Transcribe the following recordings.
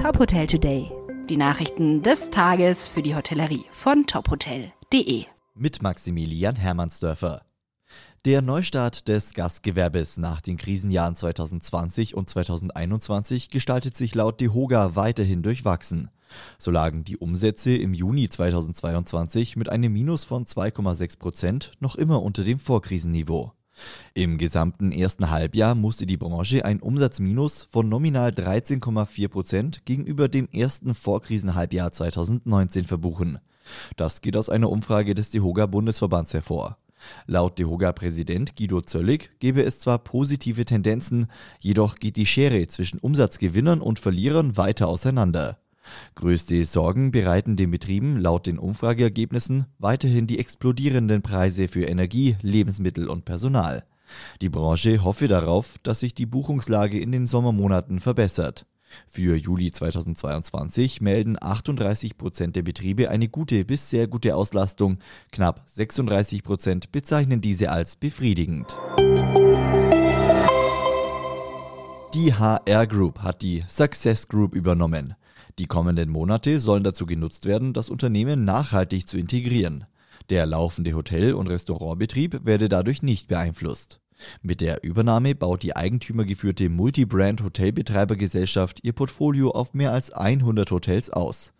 Top Hotel Today. Die Nachrichten des Tages für die Hotellerie von tophotel.de. Mit Maximilian Hermannsdörfer. Der Neustart des Gastgewerbes nach den Krisenjahren 2020 und 2021 gestaltet sich laut DEHOGA weiterhin durchwachsen. So lagen die Umsätze im Juni 2022 mit einem Minus von 2,6 Prozent noch immer unter dem Vorkrisenniveau. Im gesamten ersten Halbjahr musste die Branche ein Umsatzminus von nominal 13,4 Prozent gegenüber dem ersten Vorkrisenhalbjahr 2019 verbuchen. Das geht aus einer Umfrage des DEHOGA-Bundesverbands hervor. Laut DEHOGA-Präsident Guido Zöllig gebe es zwar positive Tendenzen, jedoch geht die Schere zwischen Umsatzgewinnern und Verlierern weiter auseinander. Größte Sorgen bereiten den Betrieben laut den Umfrageergebnissen weiterhin die explodierenden Preise für Energie, Lebensmittel und Personal. Die Branche hoffe darauf, dass sich die Buchungslage in den Sommermonaten verbessert. Für Juli 2022 melden 38 Prozent der Betriebe eine gute bis sehr gute Auslastung. Knapp 36 Prozent bezeichnen diese als befriedigend. Die HR Group hat die Success Group übernommen. Die kommenden Monate sollen dazu genutzt werden, das Unternehmen nachhaltig zu integrieren. Der laufende Hotel- und Restaurantbetrieb werde dadurch nicht beeinflusst. Mit der Übernahme baut die eigentümergeführte Multibrand-Hotelbetreibergesellschaft ihr Portfolio auf mehr als 100 Hotels aus.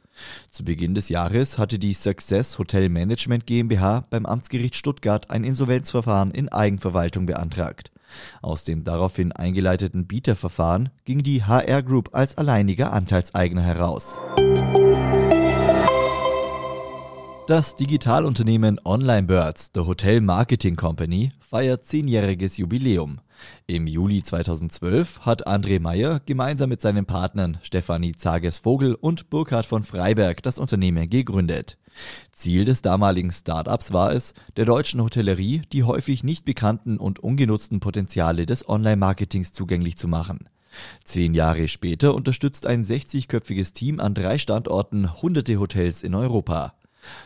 Zu Beginn des Jahres hatte die Success Hotel Management GmbH beim Amtsgericht Stuttgart ein Insolvenzverfahren in Eigenverwaltung beantragt. Aus dem daraufhin eingeleiteten Bieterverfahren ging die HR Group als alleiniger Anteilseigner heraus. Das Digitalunternehmen Online Birds, The Hotel Marketing Company, feiert zehnjähriges Jubiläum. Im Juli 2012 hat André Meyer gemeinsam mit seinen Partnern Stefanie Zages-Vogel und Burkhard von Freiberg das Unternehmen gegründet. Ziel des damaligen Startups war es, der deutschen Hotellerie die häufig nicht bekannten und ungenutzten Potenziale des Online-Marketings zugänglich zu machen. Zehn Jahre später unterstützt ein 60-köpfiges Team an drei Standorten hunderte Hotels in Europa.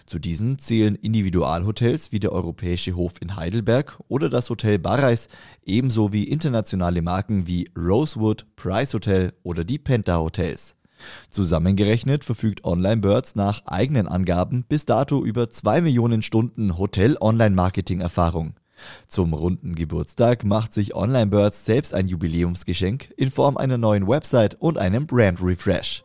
Zu diesen zählen Individualhotels wie der Europäische Hof in Heidelberg oder das Hotel Barreis, ebenso wie internationale Marken wie Rosewood, Price Hotel oder die Penta Hotels. Zusammengerechnet verfügt Online Birds nach eigenen Angaben bis dato über zwei Millionen Stunden Hotel-Online-Marketing-Erfahrung. Zum runden Geburtstag macht sich Online Birds selbst ein Jubiläumsgeschenk in Form einer neuen Website und einem Brand Refresh.